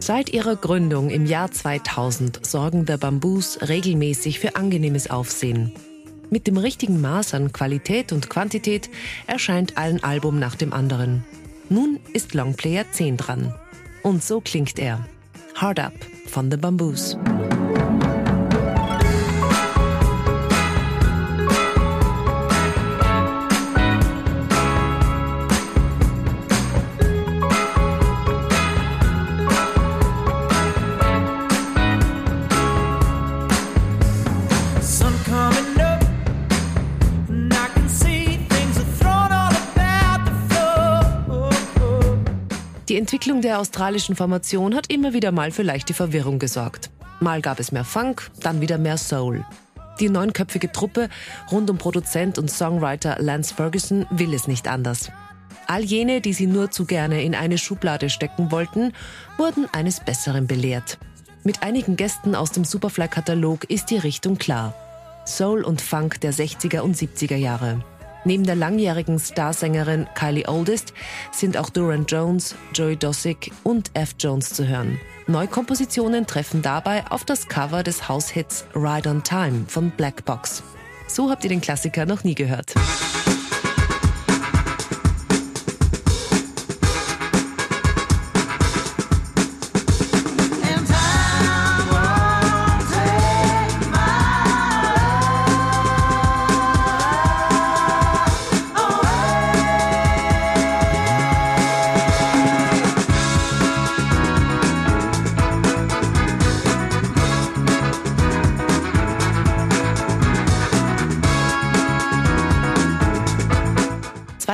Seit ihrer Gründung im Jahr 2000 sorgen The Bamboos regelmäßig für angenehmes Aufsehen. Mit dem richtigen Maß an Qualität und Quantität erscheint ein Album nach dem anderen. Nun ist Longplayer 10 dran. Und so klingt er. Hard Up von The Bamboos. Die Entwicklung der australischen Formation hat immer wieder mal für leichte Verwirrung gesorgt. Mal gab es mehr Funk, dann wieder mehr Soul. Die neunköpfige Truppe rund um Produzent und Songwriter Lance Ferguson will es nicht anders. All jene, die sie nur zu gerne in eine Schublade stecken wollten, wurden eines Besseren belehrt. Mit einigen Gästen aus dem Superfly-Katalog ist die Richtung klar. Soul und Funk der 60er und 70er Jahre. Neben der langjährigen Starsängerin Kylie Oldest sind auch Duran Jones, Joey Dossick und F. Jones zu hören. Neukompositionen treffen dabei auf das Cover des Haushits Ride on Time von Black Box. So habt ihr den Klassiker noch nie gehört.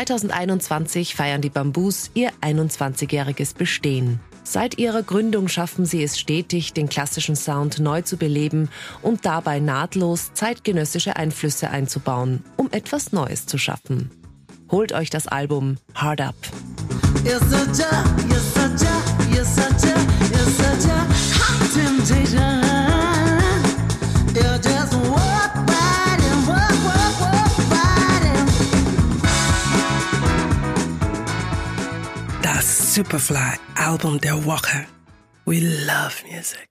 2021 feiern die Bamboos ihr 21-jähriges Bestehen. Seit ihrer Gründung schaffen sie es stetig, den klassischen Sound neu zu beleben und dabei nahtlos zeitgenössische Einflüsse einzubauen, um etwas Neues zu schaffen. Holt euch das Album Hard Up. A, you're such a, Superfly Album der Woche. We love music.